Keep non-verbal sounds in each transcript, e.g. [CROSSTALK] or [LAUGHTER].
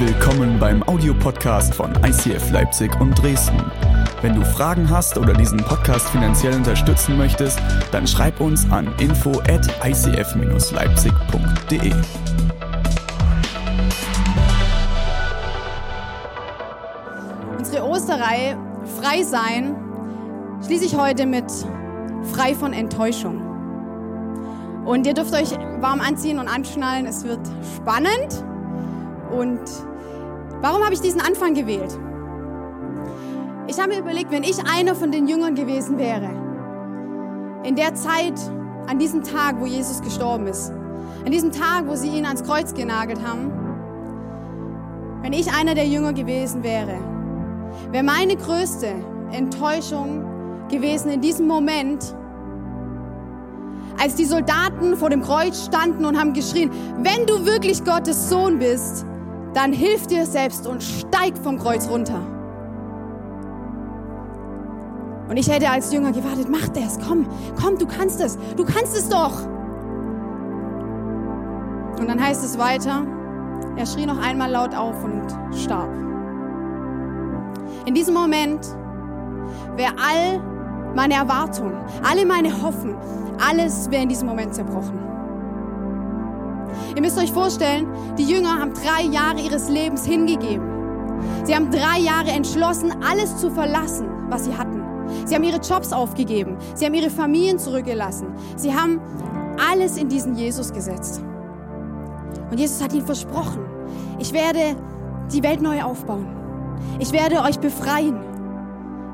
Willkommen beim Audiopodcast von ICF Leipzig und Dresden. Wenn du Fragen hast oder diesen Podcast finanziell unterstützen möchtest, dann schreib uns an info at icf-leipzig.de. Unsere Osterreihe Frei sein schließe ich heute mit Frei von Enttäuschung. Und ihr dürft euch warm anziehen und anschnallen. Es wird spannend. Und warum habe ich diesen Anfang gewählt? Ich habe mir überlegt, wenn ich einer von den Jüngern gewesen wäre, in der Zeit, an diesem Tag, wo Jesus gestorben ist, an diesem Tag, wo sie ihn ans Kreuz genagelt haben, wenn ich einer der Jünger gewesen wäre, wäre meine größte Enttäuschung gewesen in diesem Moment, als die Soldaten vor dem Kreuz standen und haben geschrien, wenn du wirklich Gottes Sohn bist, dann hilf dir selbst und steig vom Kreuz runter. Und ich hätte als Jünger gewartet, mach das, komm, komm, du kannst es, du kannst es doch. Und dann heißt es weiter, er schrie noch einmal laut auf und starb. In diesem Moment wäre all meine Erwartung, alle meine Hoffnung, alles wäre in diesem Moment zerbrochen. Ihr müsst euch vorstellen, die Jünger haben drei Jahre ihres Lebens hingegeben. Sie haben drei Jahre entschlossen, alles zu verlassen, was sie hatten. Sie haben ihre Jobs aufgegeben. Sie haben ihre Familien zurückgelassen. Sie haben alles in diesen Jesus gesetzt. Und Jesus hat ihnen versprochen, ich werde die Welt neu aufbauen. Ich werde euch befreien.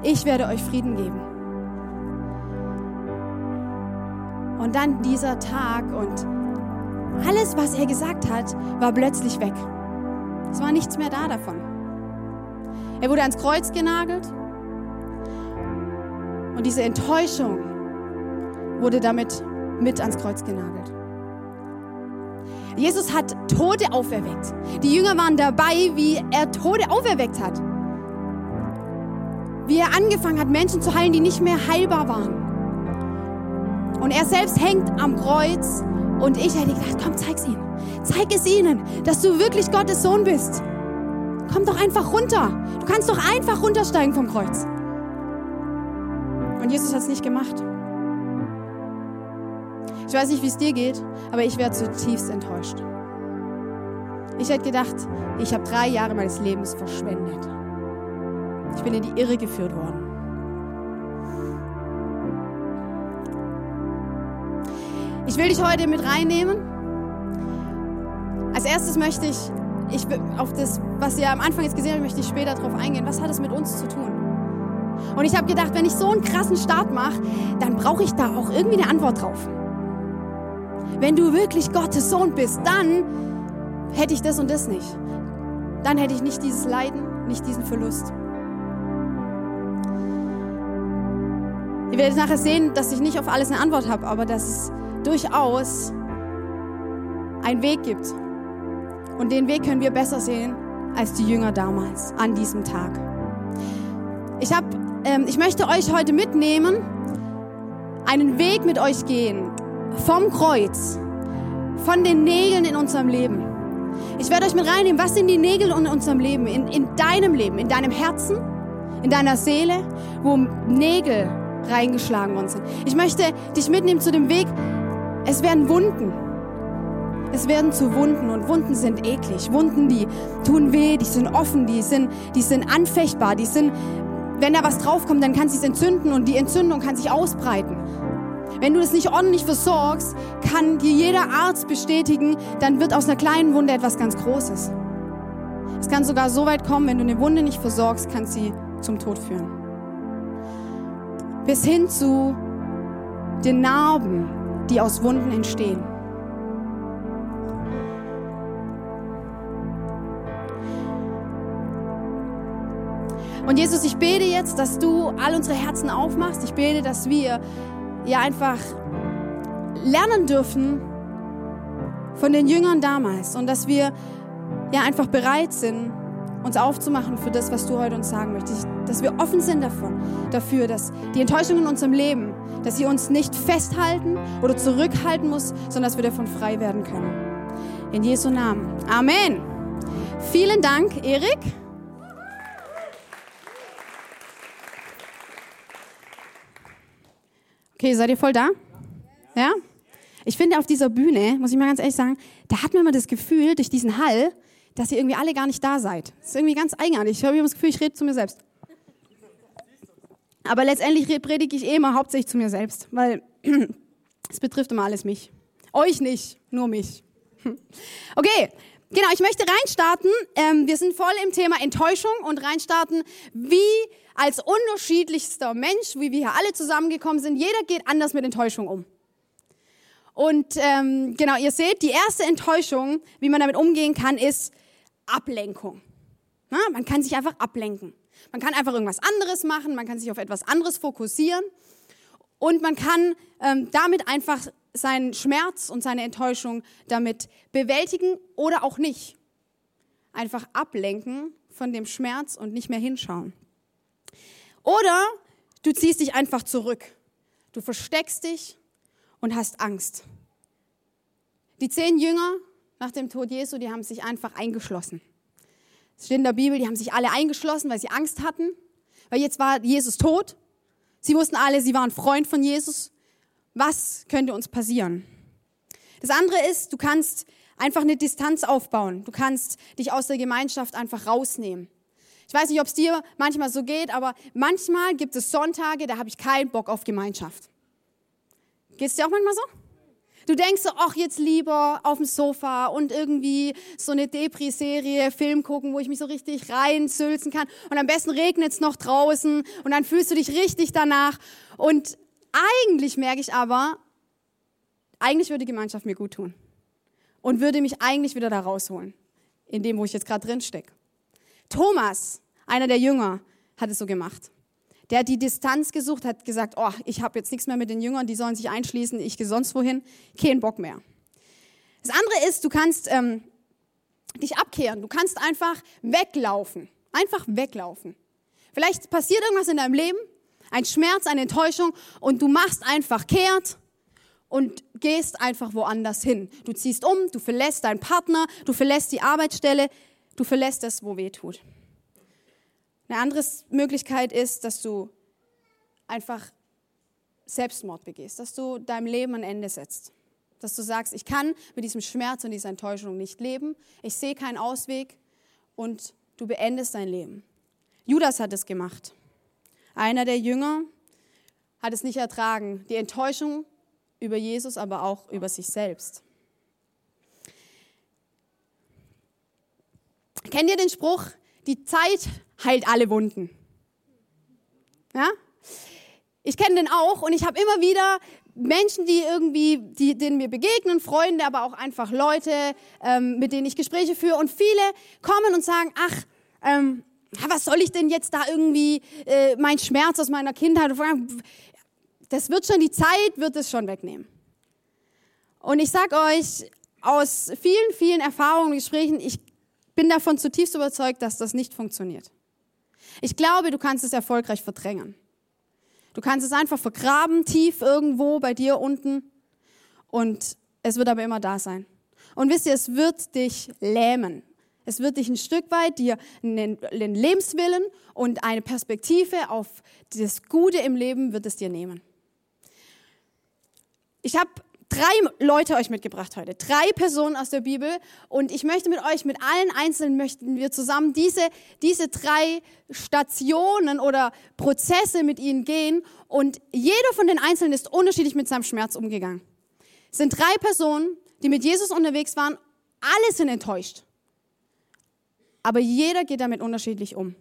Ich werde euch Frieden geben. Und dann dieser Tag und alles, was er gesagt hat, war plötzlich weg. Es war nichts mehr da davon. Er wurde ans Kreuz genagelt und diese Enttäuschung wurde damit mit ans Kreuz genagelt. Jesus hat Tote auferweckt. Die Jünger waren dabei, wie er Tote auferweckt hat. Wie er angefangen hat, Menschen zu heilen, die nicht mehr heilbar waren. Und er selbst hängt am Kreuz und ich hätte gedacht, komm, zeig's ihnen. Zeig es ihnen, dass du wirklich Gottes Sohn bist. Komm doch einfach runter. Du kannst doch einfach runtersteigen vom Kreuz. Und Jesus hat es nicht gemacht. Ich weiß nicht, wie es dir geht, aber ich wäre zutiefst enttäuscht. Ich hätte gedacht, ich habe drei Jahre meines Lebens verschwendet. Ich bin in die Irre geführt worden. Ich will dich heute mit reinnehmen. Als erstes möchte ich, ich auf das, was ihr am Anfang jetzt gesehen habt, möchte ich später darauf eingehen. Was hat es mit uns zu tun? Und ich habe gedacht, wenn ich so einen krassen Start mache, dann brauche ich da auch irgendwie eine Antwort drauf. Wenn du wirklich Gottes Sohn bist, dann hätte ich das und das nicht. Dann hätte ich nicht dieses Leiden, nicht diesen Verlust. Ihr werdet nachher sehen, dass ich nicht auf alles eine Antwort habe, aber dass es durchaus einen Weg gibt. Und den Weg können wir besser sehen als die Jünger damals an diesem Tag. Ich, hab, ähm, ich möchte euch heute mitnehmen, einen Weg mit euch gehen vom Kreuz, von den Nägeln in unserem Leben. Ich werde euch mit reinnehmen, was sind die Nägel in unserem Leben, in, in deinem Leben, in deinem Herzen, in deiner Seele, wo Nägel reingeschlagen worden sind. Ich möchte dich mitnehmen zu dem Weg, es werden Wunden. Es werden zu Wunden und Wunden sind eklig. Wunden, die tun weh, die sind offen, die sind, die sind anfechtbar, die sind, wenn da was draufkommt, dann kann es sich entzünden und die Entzündung kann sich ausbreiten. Wenn du es nicht ordentlich versorgst, kann dir jeder Arzt bestätigen, dann wird aus einer kleinen Wunde etwas ganz Großes. Es kann sogar so weit kommen, wenn du eine Wunde nicht versorgst, kann sie zum Tod führen. Bis hin zu den Narben, die aus Wunden entstehen. Und Jesus, ich bete jetzt, dass du all unsere Herzen aufmachst. Ich bete, dass wir ja einfach lernen dürfen von den Jüngern damals und dass wir ja einfach bereit sind, uns aufzumachen für das, was du heute uns sagen möchtest. Dass wir offen sind davon, dafür, dass die Enttäuschung in unserem Leben, dass sie uns nicht festhalten oder zurückhalten muss, sondern dass wir davon frei werden können. In Jesu Namen. Amen. Vielen Dank, Erik. Okay, seid ihr voll da? Ja? Ich finde auf dieser Bühne, muss ich mal ganz ehrlich sagen, da hat man immer das Gefühl, durch diesen Hall, dass ihr irgendwie alle gar nicht da seid. Das ist irgendwie ganz eigenartig. Ich habe immer das Gefühl, ich rede zu mir selbst. Aber letztendlich predige ich eh immer hauptsächlich zu mir selbst, weil [CLEARS THROAT] es betrifft immer alles mich. Euch nicht, nur mich. [LAUGHS] Okay, genau, ich möchte reinstarten. Ähm, wir sind voll im Thema Enttäuschung und reinstarten, wie als unterschiedlichster Mensch, wie wir hier alle zusammengekommen sind, jeder geht anders mit Enttäuschung um. Und ähm, genau, ihr seht, die erste Enttäuschung, wie man damit umgehen kann, ist Ablenkung. Na, man kann sich einfach ablenken. Man kann einfach irgendwas anderes machen, man kann sich auf etwas anderes fokussieren und man kann ähm, damit einfach seinen Schmerz und seine Enttäuschung damit bewältigen oder auch nicht. Einfach ablenken von dem Schmerz und nicht mehr hinschauen. Oder du ziehst dich einfach zurück. Du versteckst dich und hast Angst. Die zehn Jünger nach dem Tod Jesu, die haben sich einfach eingeschlossen. Es steht in der Bibel, die haben sich alle eingeschlossen, weil sie Angst hatten, weil jetzt war Jesus tot. Sie wussten alle, sie waren Freund von Jesus was könnte uns passieren? Das andere ist, du kannst einfach eine Distanz aufbauen. Du kannst dich aus der Gemeinschaft einfach rausnehmen. Ich weiß nicht, ob es dir manchmal so geht, aber manchmal gibt es Sonntage, da habe ich keinen Bock auf Gemeinschaft. Geht es dir auch manchmal so? Du denkst so, ach, jetzt lieber auf dem Sofa und irgendwie so eine Depri-Serie, Film gucken, wo ich mich so richtig reinsülzen kann. Und am besten regnet es noch draußen und dann fühlst du dich richtig danach. Und eigentlich merke ich aber, eigentlich würde die Gemeinschaft mir gut tun und würde mich eigentlich wieder da rausholen, in dem, wo ich jetzt gerade drin stecke. Thomas, einer der Jünger, hat es so gemacht. Der hat die Distanz gesucht, hat gesagt, oh, ich habe jetzt nichts mehr mit den Jüngern, die sollen sich einschließen, ich gehe sonst wohin, keinen Bock mehr. Das andere ist, du kannst ähm, dich abkehren, du kannst einfach weglaufen, einfach weglaufen. Vielleicht passiert irgendwas in deinem Leben, ein Schmerz, eine Enttäuschung und du machst einfach kehrt und gehst einfach woanders hin. Du ziehst um, du verlässt deinen Partner, du verlässt die Arbeitsstelle, du verlässt das, wo weh tut. Eine andere Möglichkeit ist, dass du einfach Selbstmord begehst, dass du deinem Leben ein Ende setzt. Dass du sagst, ich kann mit diesem Schmerz und dieser Enttäuschung nicht leben, ich sehe keinen Ausweg und du beendest dein Leben. Judas hat es gemacht. Einer der Jünger hat es nicht ertragen, die Enttäuschung über Jesus, aber auch über sich selbst. Kennt ihr den Spruch, die Zeit heilt alle Wunden? Ja? Ich kenne den auch und ich habe immer wieder Menschen, die irgendwie, die, denen mir begegnen, Freunde, aber auch einfach Leute, ähm, mit denen ich Gespräche führe. Und viele kommen und sagen, ach, ähm, was soll ich denn jetzt da irgendwie äh, mein Schmerz aus meiner Kindheit? Das wird schon, die Zeit wird es schon wegnehmen. Und ich sage euch aus vielen, vielen Erfahrungen und Gesprächen, ich bin davon zutiefst überzeugt, dass das nicht funktioniert. Ich glaube, du kannst es erfolgreich verdrängen. Du kannst es einfach vergraben, tief irgendwo bei dir unten. Und es wird aber immer da sein. Und wisst ihr, es wird dich lähmen. Es wird dich ein Stück weit dir einen Lebenswillen und eine Perspektive auf das Gute im Leben wird es dir nehmen. Ich habe drei Leute euch mitgebracht heute, drei Personen aus der Bibel und ich möchte mit euch, mit allen Einzelnen möchten wir zusammen diese, diese drei Stationen oder Prozesse mit ihnen gehen und jeder von den Einzelnen ist unterschiedlich mit seinem Schmerz umgegangen. Es sind drei Personen, die mit Jesus unterwegs waren, alle sind enttäuscht. Aber jeder geht damit unterschiedlich um.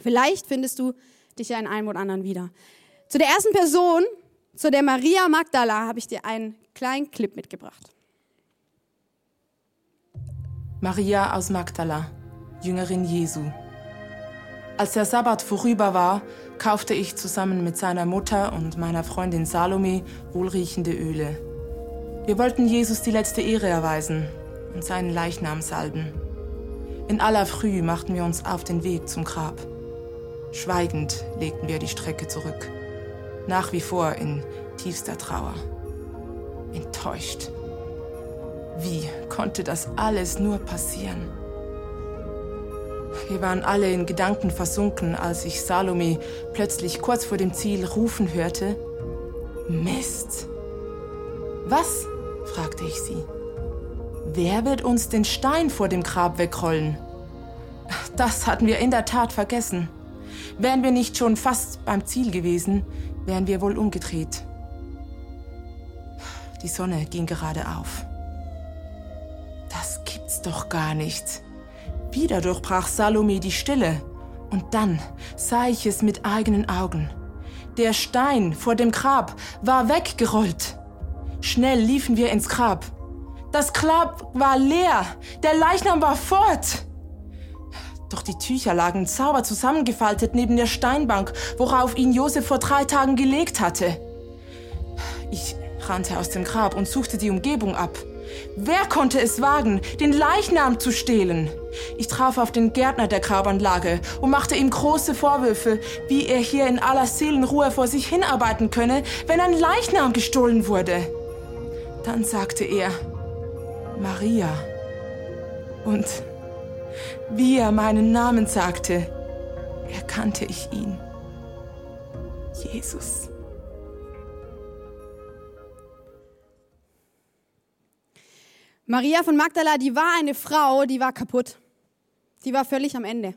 Vielleicht findest du dich ja in einem oder anderen wieder. Zu der ersten Person, zu der Maria Magdala, habe ich dir einen kleinen Clip mitgebracht. Maria aus Magdala, Jüngerin Jesu. Als der Sabbat vorüber war, kaufte ich zusammen mit seiner Mutter und meiner Freundin Salome wohlriechende Öle. Wir wollten Jesus die letzte Ehre erweisen und seinen Leichnam salben. In aller Früh machten wir uns auf den Weg zum Grab. Schweigend legten wir die Strecke zurück, nach wie vor in tiefster Trauer, enttäuscht. Wie konnte das alles nur passieren? Wir waren alle in Gedanken versunken, als ich Salome plötzlich kurz vor dem Ziel rufen hörte. Mist. Was? fragte ich sie. Wer wird uns den Stein vor dem Grab wegrollen? Das hatten wir in der Tat vergessen. Wären wir nicht schon fast beim Ziel gewesen, wären wir wohl umgedreht. Die Sonne ging gerade auf. Das gibt's doch gar nicht. Wieder durchbrach Salome die Stille. Und dann sah ich es mit eigenen Augen. Der Stein vor dem Grab war weggerollt. Schnell liefen wir ins Grab. Das Grab war leer. Der Leichnam war fort. Doch die Tücher lagen sauber zusammengefaltet neben der Steinbank, worauf ihn Josef vor drei Tagen gelegt hatte. Ich rannte aus dem Grab und suchte die Umgebung ab. Wer konnte es wagen, den Leichnam zu stehlen? Ich traf auf den Gärtner der Grabanlage und machte ihm große Vorwürfe, wie er hier in aller Seelenruhe vor sich hinarbeiten könne, wenn ein Leichnam gestohlen wurde. Dann sagte er, Maria. Und wie er meinen Namen sagte, erkannte ich ihn. Jesus. Maria von Magdala, die war eine Frau, die war kaputt. Die war völlig am Ende.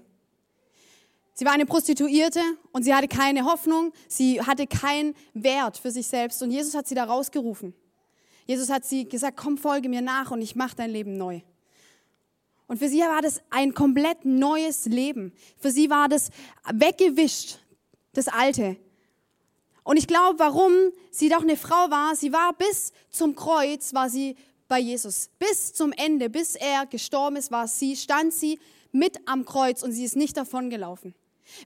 Sie war eine Prostituierte und sie hatte keine Hoffnung, sie hatte keinen Wert für sich selbst und Jesus hat sie da rausgerufen. Jesus hat sie gesagt, komm, folge mir nach und ich mache dein Leben neu. Und für sie war das ein komplett neues Leben. Für sie war das weggewischt, das Alte. Und ich glaube, warum sie doch eine Frau war, sie war bis zum Kreuz, war sie bei Jesus. Bis zum Ende, bis er gestorben ist, war sie, stand sie mit am Kreuz und sie ist nicht davon gelaufen.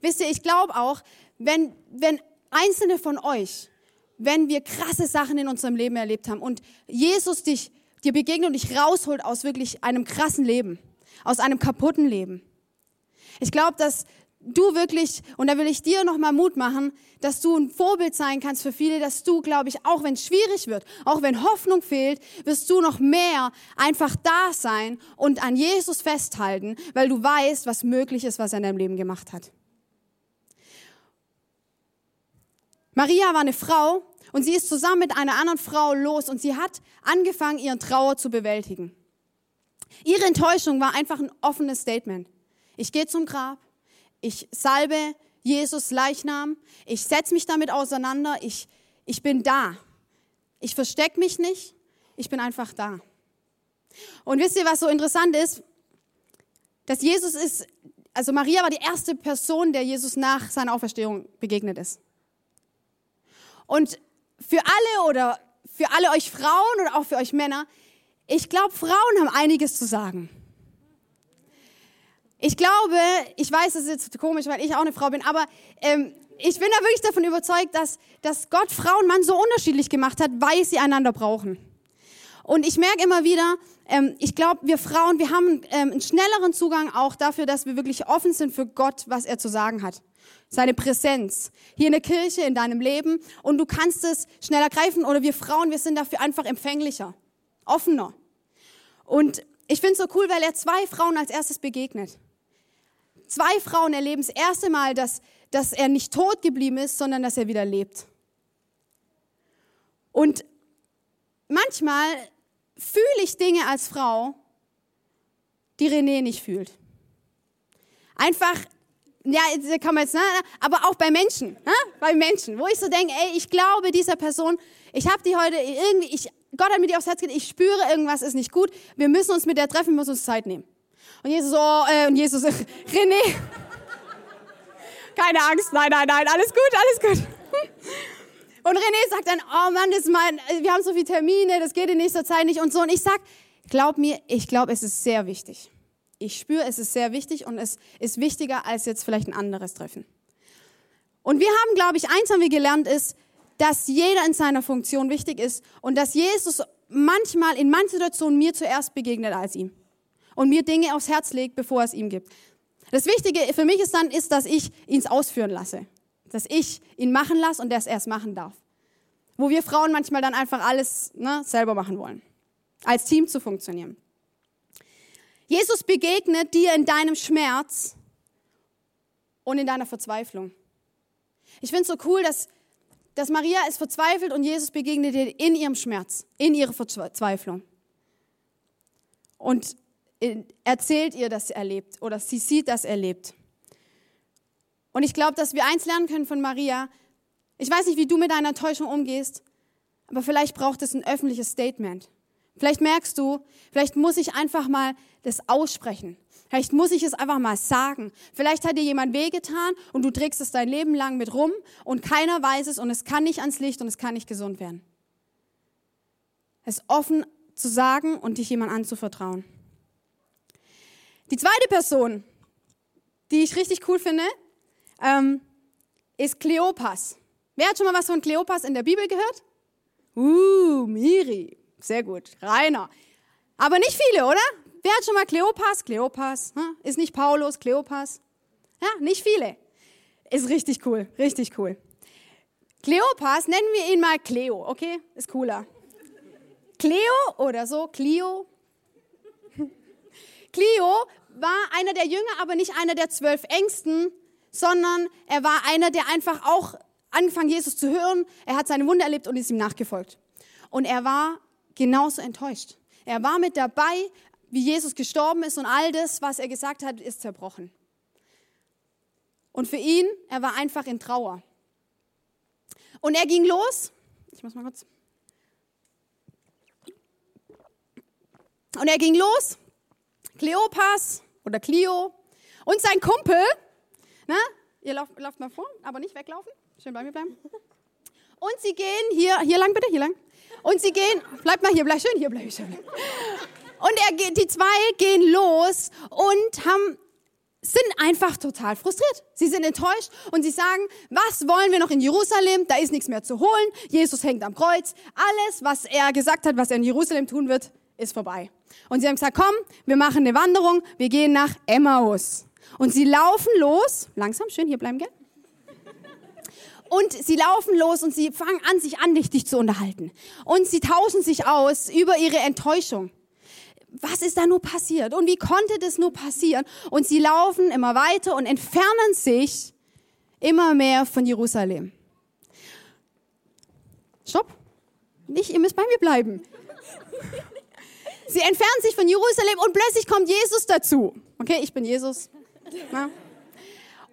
Wisst ihr, ich glaube auch, wenn, wenn einzelne von euch, wenn wir krasse Sachen in unserem Leben erlebt haben und Jesus dich, dir begegnet und dich rausholt aus wirklich einem krassen Leben, aus einem kaputten Leben. Ich glaube, dass du wirklich, und da will ich dir nochmal Mut machen, dass du ein Vorbild sein kannst für viele, dass du, glaube ich, auch wenn es schwierig wird, auch wenn Hoffnung fehlt, wirst du noch mehr einfach da sein und an Jesus festhalten, weil du weißt, was möglich ist, was er in deinem Leben gemacht hat. Maria war eine Frau und sie ist zusammen mit einer anderen Frau los und sie hat angefangen, ihren Trauer zu bewältigen. Ihre Enttäuschung war einfach ein offenes Statement. Ich gehe zum Grab, ich salbe Jesus Leichnam, ich setze mich damit auseinander, ich, ich bin da. Ich verstecke mich nicht, ich bin einfach da. Und wisst ihr, was so interessant ist? Dass Jesus ist, also Maria war die erste Person, der Jesus nach seiner Auferstehung begegnet ist. Und für alle oder für alle euch Frauen oder auch für euch Männer, ich glaube, Frauen haben einiges zu sagen. Ich glaube, ich weiß, das ist jetzt komisch, weil ich auch eine Frau bin, aber ähm, ich bin da wirklich davon überzeugt, dass, dass Gott Frau und Mann so unterschiedlich gemacht hat, weil sie einander brauchen. Und ich merke immer wieder, ähm, ich glaube, wir Frauen, wir haben ähm, einen schnelleren Zugang auch dafür, dass wir wirklich offen sind für Gott, was er zu sagen hat. Seine Präsenz hier in der Kirche, in deinem Leben. Und du kannst es schneller greifen. Oder wir Frauen, wir sind dafür einfach empfänglicher, offener. Und ich finde es so cool, weil er zwei Frauen als erstes begegnet. Zwei Frauen erleben das erste Mal, dass, dass er nicht tot geblieben ist, sondern dass er wieder lebt. Und manchmal fühle ich Dinge als Frau, die René nicht fühlt. Einfach, ja, kann man jetzt, ne, aber auch bei Menschen, ne, bei Menschen, wo ich so denke, ey, ich glaube dieser Person, ich habe die heute irgendwie, ich, Gott hat mir die aufs Herz gelegt, ich spüre, irgendwas ist nicht gut, wir müssen uns mit der treffen, wir müssen uns Zeit nehmen. Und Jesus oh, äh, und Jesus, [LAUGHS] René, keine Angst, nein, nein, nein, alles gut, alles gut. [LAUGHS] Und René sagt dann, oh Mann, das mein, wir haben so viele Termine, das geht in nächster Zeit nicht und so. Und ich sag, glaub mir, ich glaube, es ist sehr wichtig. Ich spüre, es ist sehr wichtig und es ist wichtiger als jetzt vielleicht ein anderes Treffen. Und wir haben, glaube ich, eins haben wir gelernt, ist, dass jeder in seiner Funktion wichtig ist und dass Jesus manchmal in manchen Situationen mir zuerst begegnet als ihm und mir Dinge aufs Herz legt, bevor er es ihm gibt. Das Wichtige für mich ist dann, ist, dass ich ihn ausführen lasse. Dass ich ihn machen lasse und er es erst machen darf. Wo wir Frauen manchmal dann einfach alles ne, selber machen wollen. als Team zu funktionieren. Jesus begegnet dir in deinem Schmerz und in deiner Verzweiflung. Ich finde es so cool, dass, dass Maria ist verzweifelt und Jesus begegnet ihr in ihrem Schmerz, in ihrer Verzweiflung. Und erzählt ihr, dass sie erlebt oder sie sieht, dass er lebt. Und ich glaube, dass wir eins lernen können von Maria. Ich weiß nicht, wie du mit deiner Enttäuschung umgehst, aber vielleicht braucht es ein öffentliches Statement. Vielleicht merkst du, vielleicht muss ich einfach mal das aussprechen. Vielleicht muss ich es einfach mal sagen. Vielleicht hat dir jemand wehgetan und du trägst es dein Leben lang mit rum und keiner weiß es und es kann nicht ans Licht und es kann nicht gesund werden. Es offen zu sagen und dich jemand anzuvertrauen. Die zweite Person, die ich richtig cool finde, ähm, ist Kleopas. Wer hat schon mal was von Kleopas in der Bibel gehört? Uh, Miri. Sehr gut. Rainer. Aber nicht viele, oder? Wer hat schon mal Kleopas? Kleopas. Hm? Ist nicht Paulus, Kleopas? Ja, nicht viele. Ist richtig cool, richtig cool. Kleopas, nennen wir ihn mal Cleo, okay? Ist cooler. Cleo oder so, Clio. Clio war einer der Jünger, aber nicht einer der zwölf Ängsten, sondern er war einer, der einfach auch angefangen, Jesus zu hören. Er hat seine Wunder erlebt und ist ihm nachgefolgt. Und er war genauso enttäuscht. Er war mit dabei, wie Jesus gestorben ist und all das, was er gesagt hat, ist zerbrochen. Und für ihn, er war einfach in Trauer. Und er ging los. Ich muss mal kurz. Und er ging los. Kleopas oder Clio und sein Kumpel. Na, ihr lauft, lauft mal vor, aber nicht weglaufen. Schön bei mir bleiben. Und sie gehen hier, hier lang bitte, hier lang. Und sie gehen, bleibt mal hier, bleib schön hier, bleib schön. Und er geht, die zwei gehen los und haben, sind einfach total frustriert. Sie sind enttäuscht und sie sagen, was wollen wir noch in Jerusalem? Da ist nichts mehr zu holen. Jesus hängt am Kreuz. Alles, was er gesagt hat, was er in Jerusalem tun wird, ist vorbei. Und sie haben gesagt, komm, wir machen eine Wanderung, wir gehen nach Emmaus. Und sie laufen los, langsam, schön hier bleiben, gell? Und sie laufen los und sie fangen an, sich andächtig zu unterhalten. Und sie tauschen sich aus über ihre Enttäuschung. Was ist da nur passiert? Und wie konnte das nur passieren? Und sie laufen immer weiter und entfernen sich immer mehr von Jerusalem. Stopp. Nicht, ihr müsst bei mir bleiben. Sie entfernen sich von Jerusalem und plötzlich kommt Jesus dazu. Okay, ich bin Jesus. Na?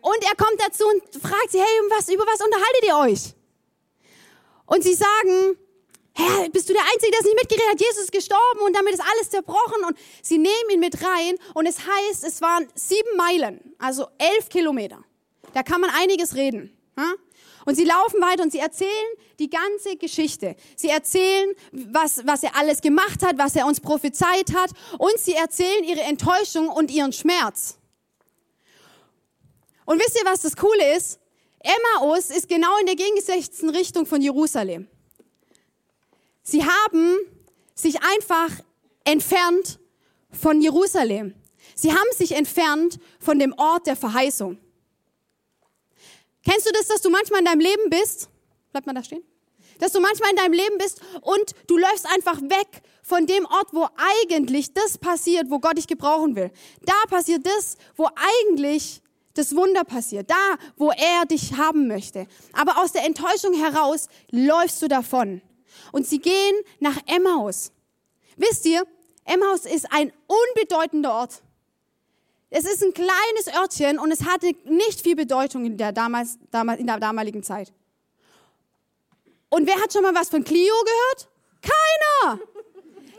Und er kommt dazu und fragt sie, hey, was, über was unterhaltet ihr euch? Und sie sagen, Herr, bist du der Einzige, der es nicht mitgeredet hat? Jesus ist gestorben und damit ist alles zerbrochen. Und sie nehmen ihn mit rein und es heißt, es waren sieben Meilen, also elf Kilometer. Da kann man einiges reden. Und sie laufen weiter und sie erzählen die ganze Geschichte. Sie erzählen, was, was er alles gemacht hat, was er uns prophezeit hat. Und sie erzählen ihre Enttäuschung und ihren Schmerz. Und wisst ihr, was das Coole ist? Emmaus ist genau in der gegensätzlichen Richtung von Jerusalem. Sie haben sich einfach entfernt von Jerusalem. Sie haben sich entfernt von dem Ort der Verheißung. Kennst du das, dass du manchmal in deinem Leben bist? Bleibt mal da stehen. Dass du manchmal in deinem Leben bist und du läufst einfach weg von dem Ort, wo eigentlich das passiert, wo Gott dich gebrauchen will. Da passiert das, wo eigentlich das Wunder passiert, da, wo er dich haben möchte. Aber aus der Enttäuschung heraus läufst du davon. Und sie gehen nach Emmaus. Wisst ihr, Emmaus ist ein unbedeutender Ort. Es ist ein kleines Örtchen und es hatte nicht viel Bedeutung in der, damals, damals, in der damaligen Zeit. Und wer hat schon mal was von Clio gehört? Keiner!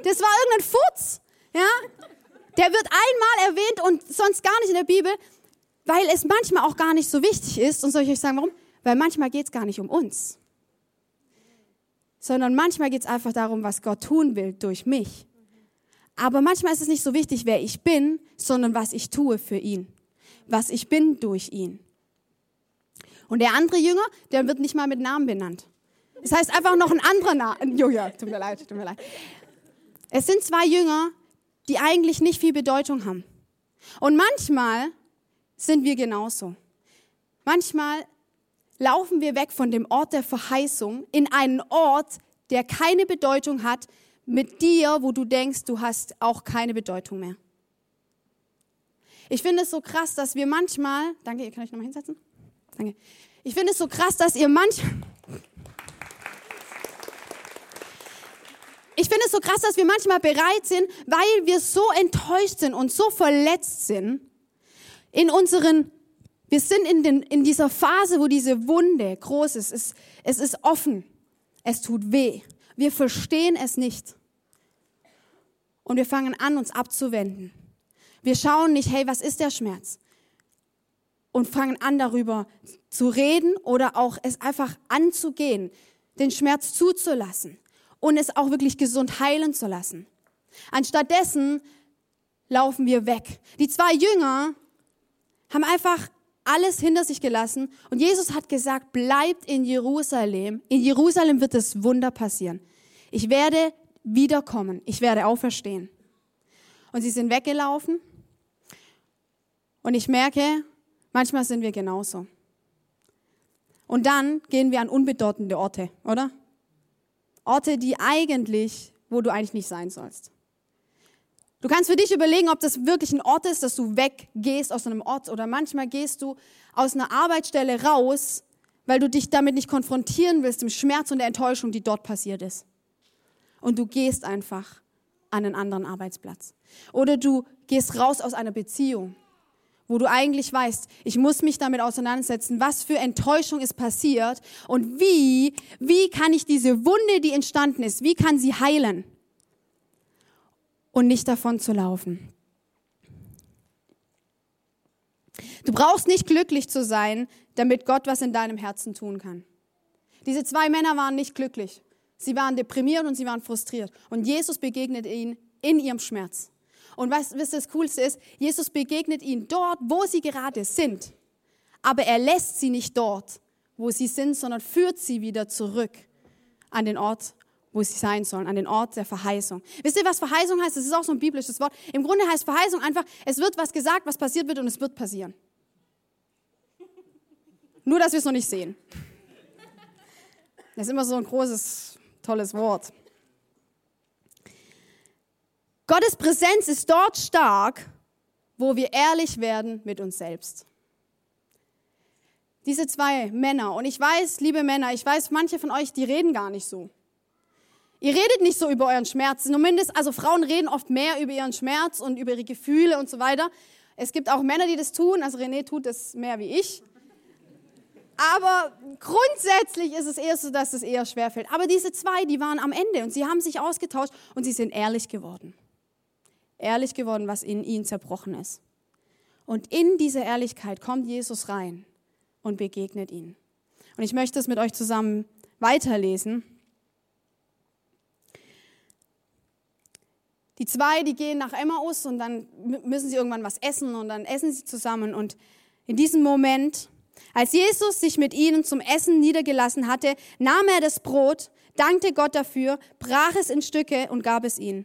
Das war irgendein Futz. Ja? Der wird einmal erwähnt und sonst gar nicht in der Bibel weil es manchmal auch gar nicht so wichtig ist. Und soll ich euch sagen, warum? Weil manchmal geht es gar nicht um uns, sondern manchmal geht es einfach darum, was Gott tun will durch mich. Aber manchmal ist es nicht so wichtig, wer ich bin, sondern was ich tue für ihn, was ich bin durch ihn. Und der andere Jünger, der wird nicht mal mit Namen benannt. Es heißt einfach noch ein anderer Name. Ja, tut mir leid, tut mir leid. Es sind zwei Jünger, die eigentlich nicht viel Bedeutung haben. Und manchmal sind wir genauso. Manchmal laufen wir weg von dem Ort der Verheißung in einen Ort, der keine Bedeutung hat, mit dir, wo du denkst, du hast auch keine Bedeutung mehr. Ich finde es so krass, dass wir manchmal, danke, ihr könnt euch nochmal hinsetzen. Danke. Ich finde es so krass, dass ihr manchmal, ich finde es so krass, dass wir manchmal bereit sind, weil wir so enttäuscht sind und so verletzt sind in unseren, wir sind in, den, in dieser Phase, wo diese Wunde groß ist. Es, es ist offen. Es tut weh. Wir verstehen es nicht. Und wir fangen an, uns abzuwenden. Wir schauen nicht, hey, was ist der Schmerz? Und fangen an, darüber zu reden oder auch es einfach anzugehen, den Schmerz zuzulassen und es auch wirklich gesund heilen zu lassen. Anstattdessen laufen wir weg. Die zwei Jünger haben einfach alles hinter sich gelassen und Jesus hat gesagt, bleibt in Jerusalem. In Jerusalem wird das Wunder passieren. Ich werde wiederkommen. Ich werde auferstehen. Und sie sind weggelaufen. Und ich merke, manchmal sind wir genauso. Und dann gehen wir an unbedeutende Orte, oder? Orte, die eigentlich, wo du eigentlich nicht sein sollst. Du kannst für dich überlegen, ob das wirklich ein Ort ist, dass du weggehst aus einem Ort oder manchmal gehst du aus einer Arbeitsstelle raus, weil du dich damit nicht konfrontieren willst, dem Schmerz und der Enttäuschung, die dort passiert ist. Und du gehst einfach an einen anderen Arbeitsplatz. Oder du gehst raus aus einer Beziehung, wo du eigentlich weißt, ich muss mich damit auseinandersetzen, was für Enttäuschung ist passiert und wie, wie kann ich diese Wunde, die entstanden ist, wie kann sie heilen? Und nicht davon zu laufen. Du brauchst nicht glücklich zu sein, damit Gott was in deinem Herzen tun kann. Diese zwei Männer waren nicht glücklich. Sie waren deprimiert und sie waren frustriert. Und Jesus begegnet ihnen in ihrem Schmerz. Und was, was das Coolste ist, Jesus begegnet ihnen dort, wo sie gerade sind. Aber er lässt sie nicht dort, wo sie sind, sondern führt sie wieder zurück an den Ort, wo sie sein sollen, an den Ort der Verheißung. Wisst ihr, was Verheißung heißt? Das ist auch so ein biblisches Wort. Im Grunde heißt Verheißung einfach, es wird was gesagt, was passiert wird und es wird passieren. Nur, dass wir es noch nicht sehen. Das ist immer so ein großes, tolles Wort. Gottes Präsenz ist dort stark, wo wir ehrlich werden mit uns selbst. Diese zwei Männer, und ich weiß, liebe Männer, ich weiß, manche von euch, die reden gar nicht so. Ihr redet nicht so über euren Schmerz. Zumindest, also Frauen reden oft mehr über ihren Schmerz und über ihre Gefühle und so weiter. Es gibt auch Männer, die das tun. Also René tut das mehr wie ich. Aber grundsätzlich ist es eher so, dass es eher schwerfällt. Aber diese zwei, die waren am Ende und sie haben sich ausgetauscht und sie sind ehrlich geworden. Ehrlich geworden, was in ihnen zerbrochen ist. Und in diese Ehrlichkeit kommt Jesus rein und begegnet ihnen. Und ich möchte es mit euch zusammen weiterlesen. Die zwei, die gehen nach Emmaus und dann müssen sie irgendwann was essen und dann essen sie zusammen. Und in diesem Moment, als Jesus sich mit ihnen zum Essen niedergelassen hatte, nahm er das Brot, dankte Gott dafür, brach es in Stücke und gab es ihnen.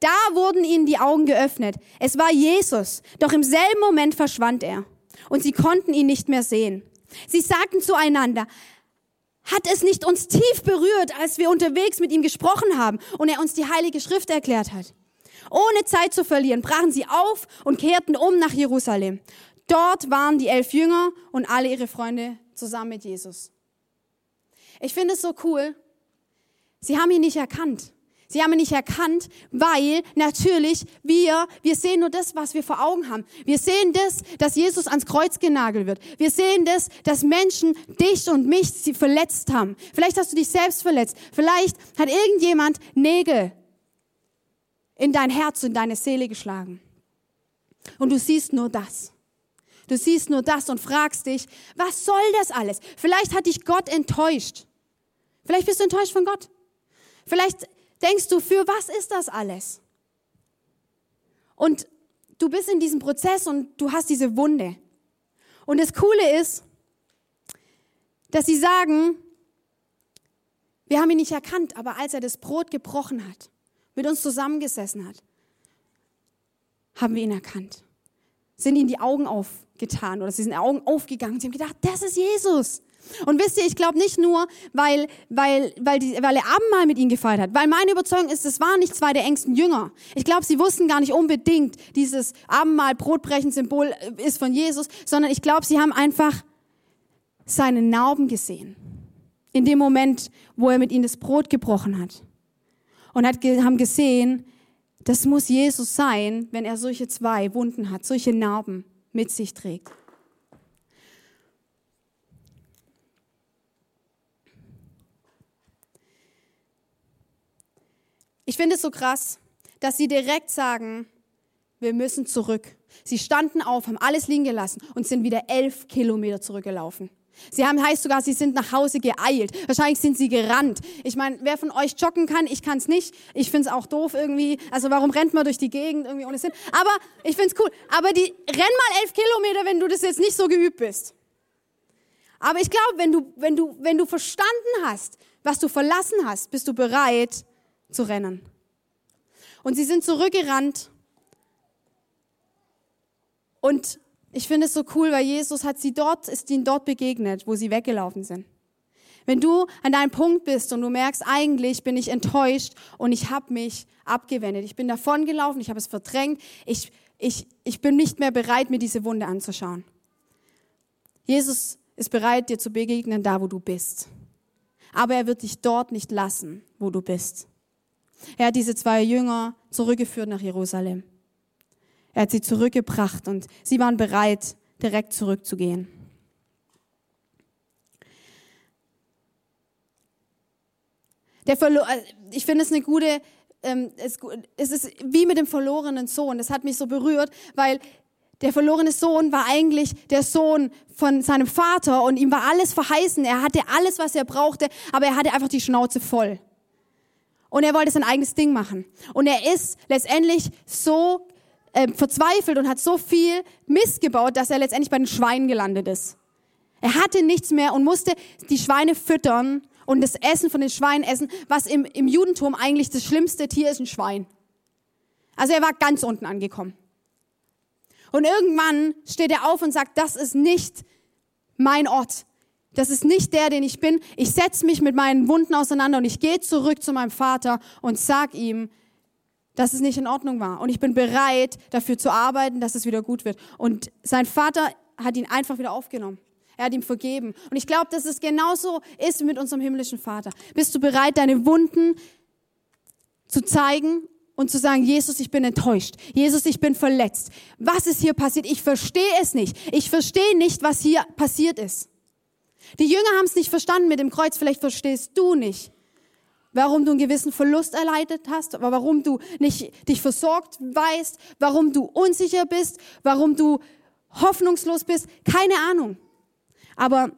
Da wurden ihnen die Augen geöffnet. Es war Jesus, doch im selben Moment verschwand er und sie konnten ihn nicht mehr sehen. Sie sagten zueinander, hat es nicht uns tief berührt, als wir unterwegs mit ihm gesprochen haben und er uns die heilige Schrift erklärt hat? Ohne Zeit zu verlieren, brachen sie auf und kehrten um nach Jerusalem. Dort waren die elf Jünger und alle ihre Freunde zusammen mit Jesus. Ich finde es so cool. Sie haben ihn nicht erkannt. Sie haben ihn nicht erkannt, weil natürlich wir, wir sehen nur das, was wir vor Augen haben. Wir sehen das, dass Jesus ans Kreuz genagelt wird. Wir sehen das, dass Menschen dich und mich sie verletzt haben. Vielleicht hast du dich selbst verletzt. Vielleicht hat irgendjemand Nägel in dein Herz und deine Seele geschlagen. Und du siehst nur das. Du siehst nur das und fragst dich, was soll das alles? Vielleicht hat dich Gott enttäuscht. Vielleicht bist du enttäuscht von Gott. Vielleicht denkst du, für was ist das alles? Und du bist in diesem Prozess und du hast diese Wunde. Und das Coole ist, dass sie sagen, wir haben ihn nicht erkannt, aber als er das Brot gebrochen hat, mit uns zusammengesessen hat, haben wir ihn erkannt. Sind ihm die Augen aufgetan oder sie sind Augen aufgegangen. Sie haben gedacht, das ist Jesus. Und wisst ihr, ich glaube nicht nur, weil, weil, weil, die, weil er Abendmahl mit ihnen gefeiert hat, weil meine Überzeugung ist, es waren nicht zwei der engsten Jünger. Ich glaube, sie wussten gar nicht unbedingt, dieses Abendmahl, Brotbrechen, Symbol ist von Jesus, sondern ich glaube, sie haben einfach seine Narben gesehen. In dem Moment, wo er mit ihnen das Brot gebrochen hat. Und hat, haben gesehen, das muss Jesus sein, wenn er solche zwei Wunden hat, solche Narben mit sich trägt. Ich finde es so krass, dass sie direkt sagen, wir müssen zurück. Sie standen auf, haben alles liegen gelassen und sind wieder elf Kilometer zurückgelaufen. Sie haben, heißt sogar, sie sind nach Hause geeilt. Wahrscheinlich sind sie gerannt. Ich meine, wer von euch joggen kann, ich kann es nicht. Ich finde es auch doof irgendwie. Also warum rennt man durch die Gegend irgendwie ohne Sinn? Aber ich finde es cool. Aber die renn mal elf Kilometer, wenn du das jetzt nicht so geübt bist. Aber ich glaube, wenn du, wenn du, wenn du verstanden hast, was du verlassen hast, bist du bereit, zu rennen. Und sie sind zurückgerannt. Und ich finde es so cool, weil Jesus hat sie dort, ist ihnen dort begegnet, wo sie weggelaufen sind. Wenn du an deinem Punkt bist und du merkst, eigentlich bin ich enttäuscht und ich habe mich abgewendet, ich bin davongelaufen, ich habe es verdrängt, ich, ich, ich bin nicht mehr bereit, mir diese Wunde anzuschauen. Jesus ist bereit, dir zu begegnen, da wo du bist. Aber er wird dich dort nicht lassen, wo du bist. Er hat diese zwei Jünger zurückgeführt nach Jerusalem. Er hat sie zurückgebracht und sie waren bereit, direkt zurückzugehen. Der Verlo äh, ich finde es eine gute, ähm, es, es ist wie mit dem verlorenen Sohn. Das hat mich so berührt, weil der verlorene Sohn war eigentlich der Sohn von seinem Vater und ihm war alles verheißen. Er hatte alles, was er brauchte, aber er hatte einfach die Schnauze voll und er wollte sein eigenes Ding machen. Und er ist letztendlich so äh, verzweifelt und hat so viel Mist gebaut, dass er letztendlich bei den Schweinen gelandet ist. Er hatte nichts mehr und musste die Schweine füttern und das Essen von den Schweinen essen, was im, im Judentum eigentlich das schlimmste Tier ist, ein Schwein. Also er war ganz unten angekommen. Und irgendwann steht er auf und sagt, das ist nicht mein Ort. Das ist nicht der, den ich bin. Ich setze mich mit meinen Wunden auseinander und ich gehe zurück zu meinem Vater und sag ihm, dass es nicht in Ordnung war. Und ich bin bereit, dafür zu arbeiten, dass es wieder gut wird. Und sein Vater hat ihn einfach wieder aufgenommen. Er hat ihm vergeben. Und ich glaube, dass es genauso ist mit unserem himmlischen Vater. Bist du bereit, deine Wunden zu zeigen und zu sagen, Jesus, ich bin enttäuscht. Jesus, ich bin verletzt. Was ist hier passiert? Ich verstehe es nicht. Ich verstehe nicht, was hier passiert ist. Die Jünger haben es nicht verstanden mit dem Kreuz, vielleicht verstehst du nicht, warum du einen gewissen Verlust erleidet hast, warum du nicht dich versorgt weißt, warum du unsicher bist, warum du hoffnungslos bist, keine Ahnung. Aber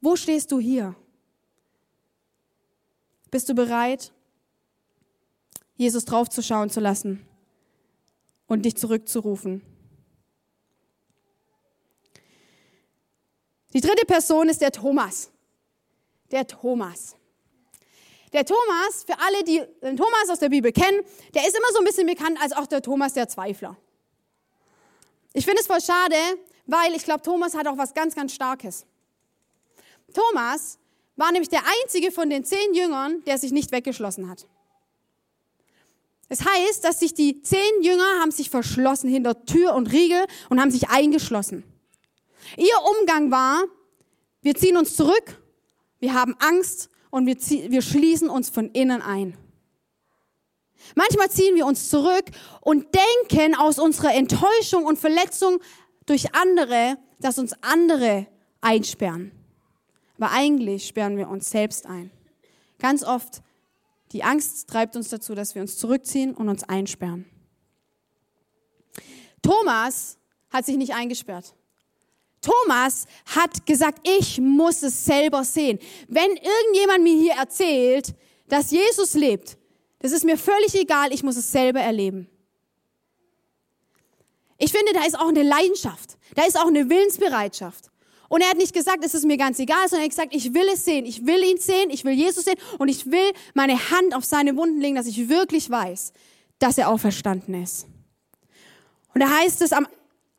wo stehst du hier? Bist du bereit, Jesus draufzuschauen zu lassen und dich zurückzurufen? Die dritte Person ist der Thomas. Der Thomas. Der Thomas, für alle, die den Thomas aus der Bibel kennen, der ist immer so ein bisschen bekannt als auch der Thomas der Zweifler. Ich finde es voll schade, weil ich glaube, Thomas hat auch was ganz, ganz Starkes. Thomas war nämlich der einzige von den zehn Jüngern, der sich nicht weggeschlossen hat. Es das heißt, dass sich die zehn Jünger haben sich verschlossen hinter Tür und Riegel und haben sich eingeschlossen. Ihr Umgang war, wir ziehen uns zurück, wir haben Angst und wir, wir schließen uns von innen ein. Manchmal ziehen wir uns zurück und denken aus unserer Enttäuschung und Verletzung durch andere, dass uns andere einsperren. Aber eigentlich sperren wir uns selbst ein. Ganz oft, die Angst treibt uns dazu, dass wir uns zurückziehen und uns einsperren. Thomas hat sich nicht eingesperrt. Thomas hat gesagt, ich muss es selber sehen. Wenn irgendjemand mir hier erzählt, dass Jesus lebt, das ist mir völlig egal, ich muss es selber erleben. Ich finde, da ist auch eine Leidenschaft, da ist auch eine Willensbereitschaft. Und er hat nicht gesagt, es ist mir ganz egal, sondern er hat gesagt, ich will es sehen, ich will ihn sehen, ich will Jesus sehen und ich will meine Hand auf seine Wunden legen, dass ich wirklich weiß, dass er auferstanden ist. Und da heißt es am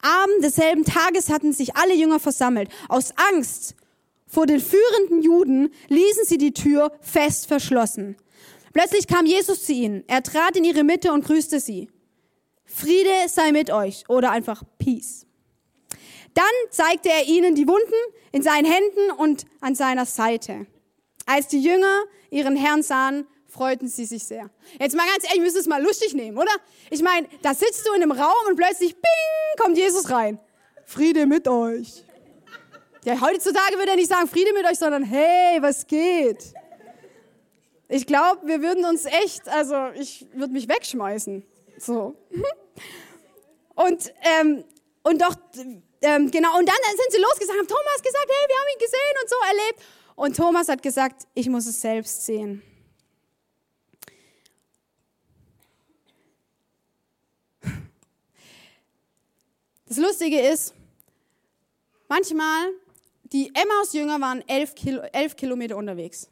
Abend desselben Tages hatten sich alle Jünger versammelt. Aus Angst vor den führenden Juden ließen sie die Tür fest verschlossen. Plötzlich kam Jesus zu ihnen. Er trat in ihre Mitte und grüßte sie. Friede sei mit euch oder einfach Peace. Dann zeigte er ihnen die Wunden in seinen Händen und an seiner Seite. Als die Jünger ihren Herrn sahen, freuten sie sich sehr. Jetzt mal ganz ehrlich, ich müsste es mal lustig nehmen, oder? Ich meine, da sitzt du in einem Raum und plötzlich, bing, kommt Jesus rein. Friede mit euch. Ja, heutzutage würde er nicht sagen Friede mit euch, sondern hey, was geht? Ich glaube, wir würden uns echt, also ich würde mich wegschmeißen. So. [LAUGHS] Und, ähm, und doch, ähm, genau, und dann sind sie losgesagt, haben Thomas gesagt, hey, wir haben ihn gesehen und so erlebt. Und Thomas hat gesagt, ich muss es selbst sehen. Das Lustige ist, manchmal, die Emmaus-Jünger waren elf, Kilo, elf Kilometer unterwegs.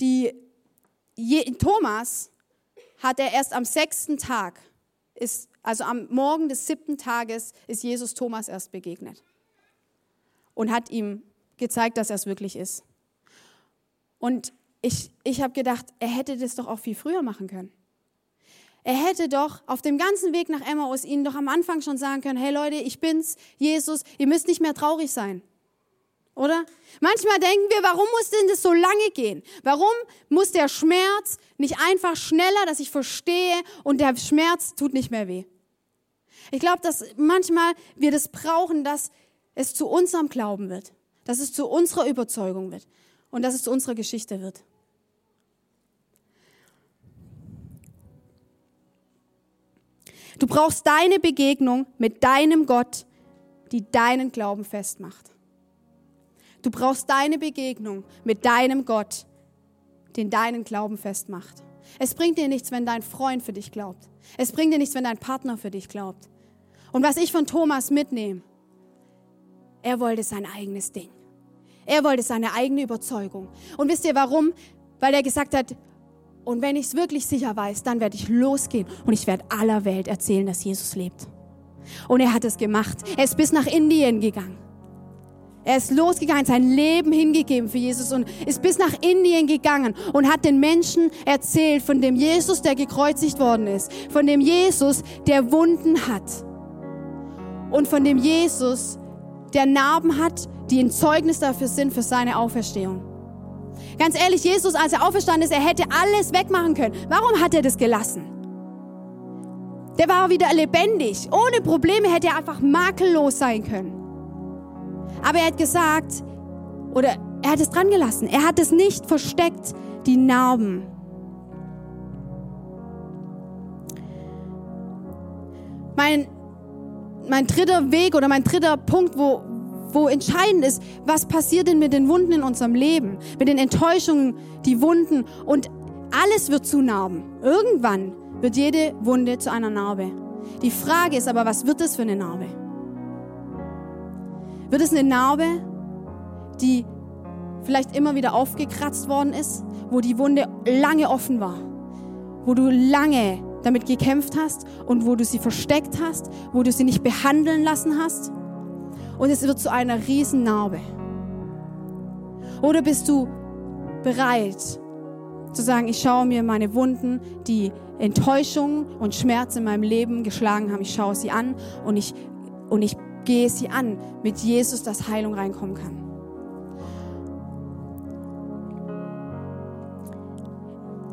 Die, Je, Thomas hat er erst am sechsten Tag, ist, also am Morgen des siebten Tages, ist Jesus Thomas erst begegnet und hat ihm gezeigt, dass er es wirklich ist. Und ich, ich habe gedacht, er hätte das doch auch viel früher machen können. Er hätte doch auf dem ganzen Weg nach Emmaus ihnen doch am Anfang schon sagen können, hey Leute, ich bin's, Jesus, ihr müsst nicht mehr traurig sein. Oder? Manchmal denken wir, warum muss denn das so lange gehen? Warum muss der Schmerz nicht einfach schneller, dass ich verstehe und der Schmerz tut nicht mehr weh? Ich glaube, dass manchmal wir das brauchen, dass es zu unserem Glauben wird, dass es zu unserer Überzeugung wird und dass es zu unserer Geschichte wird. Du brauchst deine Begegnung mit deinem Gott, die deinen Glauben festmacht. Du brauchst deine Begegnung mit deinem Gott, den deinen Glauben festmacht. Es bringt dir nichts, wenn dein Freund für dich glaubt. Es bringt dir nichts, wenn dein Partner für dich glaubt. Und was ich von Thomas mitnehme, er wollte sein eigenes Ding. Er wollte seine eigene Überzeugung. Und wisst ihr warum? Weil er gesagt hat, und wenn ich es wirklich sicher weiß, dann werde ich losgehen und ich werde aller Welt erzählen, dass Jesus lebt. Und er hat es gemacht. Er ist bis nach Indien gegangen. Er ist losgegangen, sein Leben hingegeben für Jesus und ist bis nach Indien gegangen und hat den Menschen erzählt von dem Jesus, der gekreuzigt worden ist, von dem Jesus, der Wunden hat und von dem Jesus, der Narben hat, die ein Zeugnis dafür sind für seine Auferstehung. Ganz ehrlich, Jesus, als er auferstanden ist, er hätte alles wegmachen können. Warum hat er das gelassen? Der war wieder lebendig. Ohne Probleme hätte er einfach makellos sein können. Aber er hat gesagt, oder er hat es dran gelassen. Er hat es nicht versteckt, die Narben. Mein, mein dritter Weg oder mein dritter Punkt, wo, wo entscheidend ist, was passiert denn mit den Wunden in unserem Leben, mit den Enttäuschungen, die Wunden und alles wird zu Narben. Irgendwann wird jede Wunde zu einer Narbe. Die Frage ist aber, was wird es für eine Narbe? Wird es eine Narbe, die vielleicht immer wieder aufgekratzt worden ist, wo die Wunde lange offen war, wo du lange damit gekämpft hast und wo du sie versteckt hast, wo du sie nicht behandeln lassen hast? Und es wird zu einer riesen Narbe? Oder bist du bereit zu sagen, ich schaue mir meine Wunden, die Enttäuschung und Schmerz in meinem Leben geschlagen haben, ich schaue sie an und ich, und ich gehe sie an mit Jesus, dass Heilung reinkommen kann.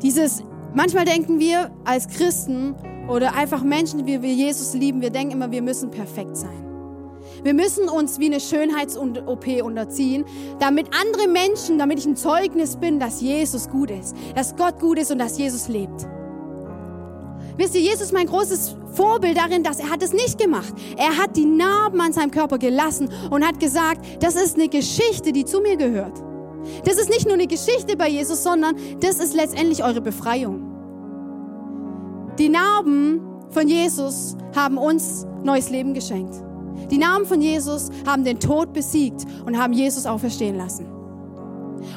Dieses, manchmal denken wir als Christen oder einfach Menschen, die wir Jesus lieben, wir denken immer, wir müssen perfekt sein. Wir müssen uns wie eine Schönheits-OP unterziehen, damit andere Menschen, damit ich ein Zeugnis bin, dass Jesus gut ist, dass Gott gut ist und dass Jesus lebt. Wisst ihr, Jesus ist mein großes Vorbild darin, dass er hat es nicht gemacht. Er hat die Narben an seinem Körper gelassen und hat gesagt, das ist eine Geschichte, die zu mir gehört. Das ist nicht nur eine Geschichte bei Jesus, sondern das ist letztendlich eure Befreiung. Die Narben von Jesus haben uns neues Leben geschenkt. Die Namen von Jesus haben den Tod besiegt und haben Jesus auferstehen lassen.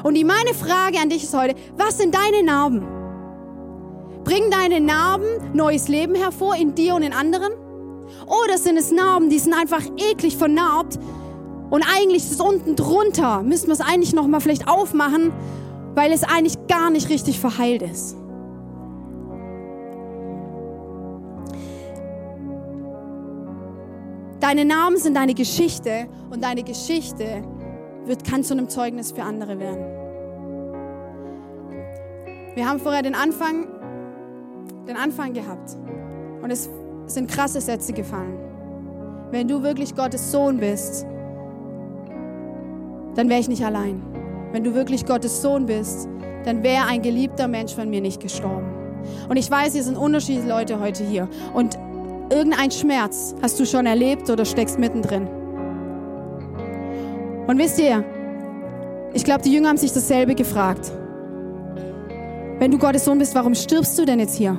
Und die meine Frage an dich ist heute, was sind deine Narben? Bringen deine Narben neues Leben hervor in dir und in anderen? Oder sind es Narben, die sind einfach eklig vernarbt und eigentlich ist unten drunter, müssten wir es eigentlich nochmal vielleicht aufmachen, weil es eigentlich gar nicht richtig verheilt ist. Deine Namen sind deine Geschichte und deine Geschichte wird, kann zu einem Zeugnis für andere werden. Wir haben vorher den Anfang, den Anfang gehabt und es sind krasse Sätze gefallen. Wenn du wirklich Gottes Sohn bist, dann wäre ich nicht allein. Wenn du wirklich Gottes Sohn bist, dann wäre ein geliebter Mensch von mir nicht gestorben. Und ich weiß, hier sind unterschiedliche Leute heute hier. Und Irgendein Schmerz hast du schon erlebt oder steckst mittendrin. Und wisst ihr, ich glaube, die Jünger haben sich dasselbe gefragt. Wenn du Gottes Sohn bist, warum stirbst du denn jetzt hier?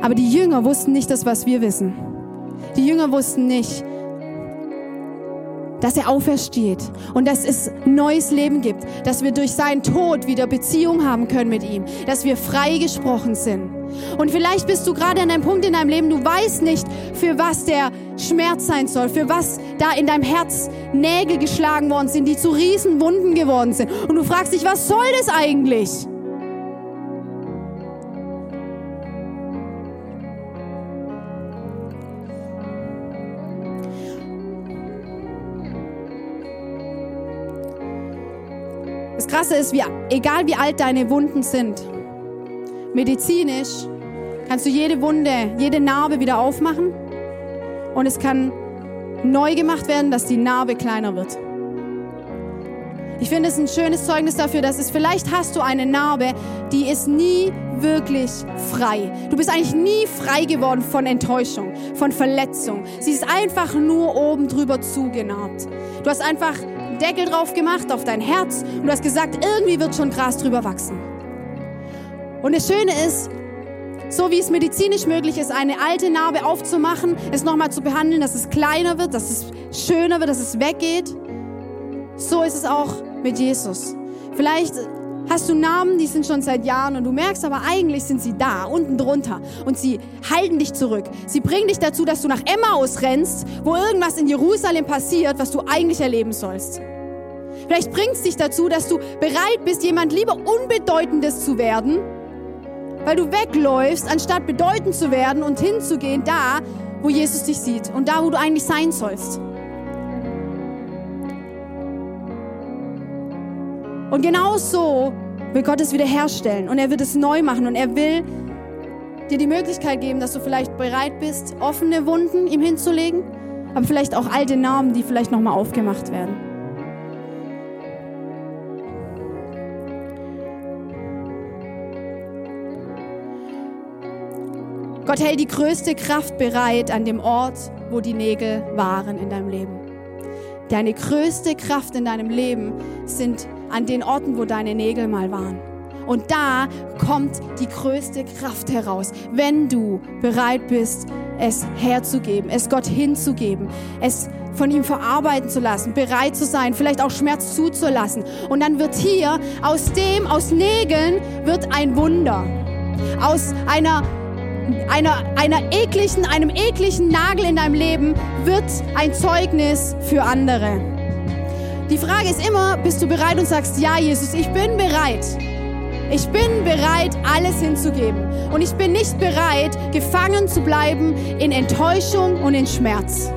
Aber die Jünger wussten nicht das, was wir wissen. Die Jünger wussten nicht, dass er aufersteht und dass es neues Leben gibt, dass wir durch seinen Tod wieder Beziehung haben können mit ihm, dass wir freigesprochen sind. Und vielleicht bist du gerade an einem Punkt in deinem Leben, du weißt nicht, für was der Schmerz sein soll, für was da in deinem Herz Nägel geschlagen worden sind, die zu Riesenwunden geworden sind. Und du fragst dich, was soll das eigentlich? Das Krasse ist, wie, egal wie alt deine Wunden sind, medizinisch kannst du jede Wunde, jede Narbe wieder aufmachen und es kann neu gemacht werden, dass die Narbe kleiner wird. Ich finde es ein schönes Zeugnis dafür, dass es vielleicht hast du eine Narbe, die ist nie wirklich frei. Du bist eigentlich nie frei geworden von Enttäuschung, von Verletzung. Sie ist einfach nur oben drüber zugenarbt. Du hast einfach Deckel drauf gemacht auf dein Herz und du hast gesagt, irgendwie wird schon Gras drüber wachsen. Und das Schöne ist, so wie es medizinisch möglich ist, eine alte Narbe aufzumachen, es nochmal zu behandeln, dass es kleiner wird, dass es schöner wird, dass es weggeht, so ist es auch mit Jesus. Vielleicht hast du Namen, die sind schon seit Jahren und du merkst aber eigentlich sind sie da, unten drunter und sie halten dich zurück. Sie bringen dich dazu, dass du nach Emmaus rennst, wo irgendwas in Jerusalem passiert, was du eigentlich erleben sollst. Vielleicht bringt es dich dazu, dass du bereit bist, jemand lieber Unbedeutendes zu werden, weil du wegläufst, anstatt bedeutend zu werden und hinzugehen da, wo Jesus dich sieht und da, wo du eigentlich sein sollst. Und genau so will Gott es wiederherstellen und er wird es neu machen und er will dir die Möglichkeit geben, dass du vielleicht bereit bist, offene Wunden ihm hinzulegen, aber vielleicht auch alte Narben, die vielleicht nochmal aufgemacht werden. Gott hält die größte Kraft bereit an dem Ort, wo die Nägel waren in deinem Leben. Deine größte Kraft in deinem Leben sind an den Orten, wo deine Nägel mal waren. Und da kommt die größte Kraft heraus, wenn du bereit bist, es herzugeben, es Gott hinzugeben, es von ihm verarbeiten zu lassen, bereit zu sein, vielleicht auch Schmerz zuzulassen. Und dann wird hier aus dem, aus Nägeln, wird ein Wunder. Aus einer einer, einer ekligen, einem ekligen Nagel in deinem Leben wird ein Zeugnis für andere. Die Frage ist immer, bist du bereit und sagst, ja, Jesus, ich bin bereit. Ich bin bereit, alles hinzugeben. Und ich bin nicht bereit, gefangen zu bleiben in Enttäuschung und in Schmerz.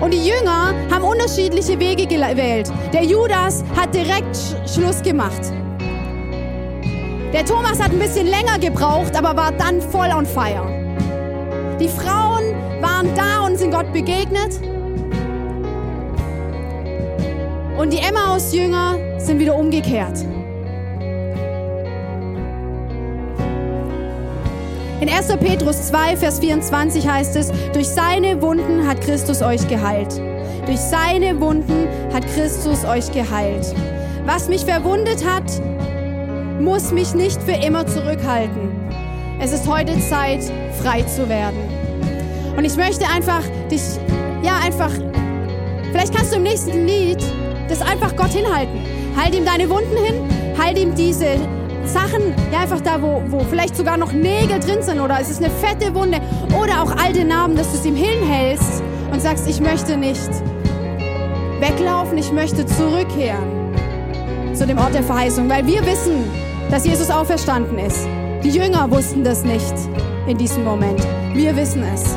Und die Jünger haben unterschiedliche Wege gewählt. Der Judas hat direkt Schluss gemacht. Der Thomas hat ein bisschen länger gebraucht, aber war dann voll on fire. Die Frauen waren da und sind Gott begegnet. Und die Emmaus-Jünger sind wieder umgekehrt. In 1. Petrus 2, Vers 24 heißt es, durch seine Wunden hat Christus euch geheilt. Durch seine Wunden hat Christus euch geheilt. Was mich verwundet hat, muss mich nicht für immer zurückhalten. Es ist heute Zeit, frei zu werden. Und ich möchte einfach dich, ja, einfach, vielleicht kannst du im nächsten Lied das einfach Gott hinhalten. Halt ihm deine Wunden hin, halt ihm diese Sachen, ja, einfach da, wo, wo vielleicht sogar noch Nägel drin sind oder es ist eine fette Wunde oder auch alte Narben, dass du es ihm hinhältst und sagst, ich möchte nicht weglaufen, ich möchte zurückkehren zu dem Ort der Verheißung, weil wir wissen, dass Jesus auferstanden ist. Die Jünger wussten das nicht in diesem Moment. Wir wissen es.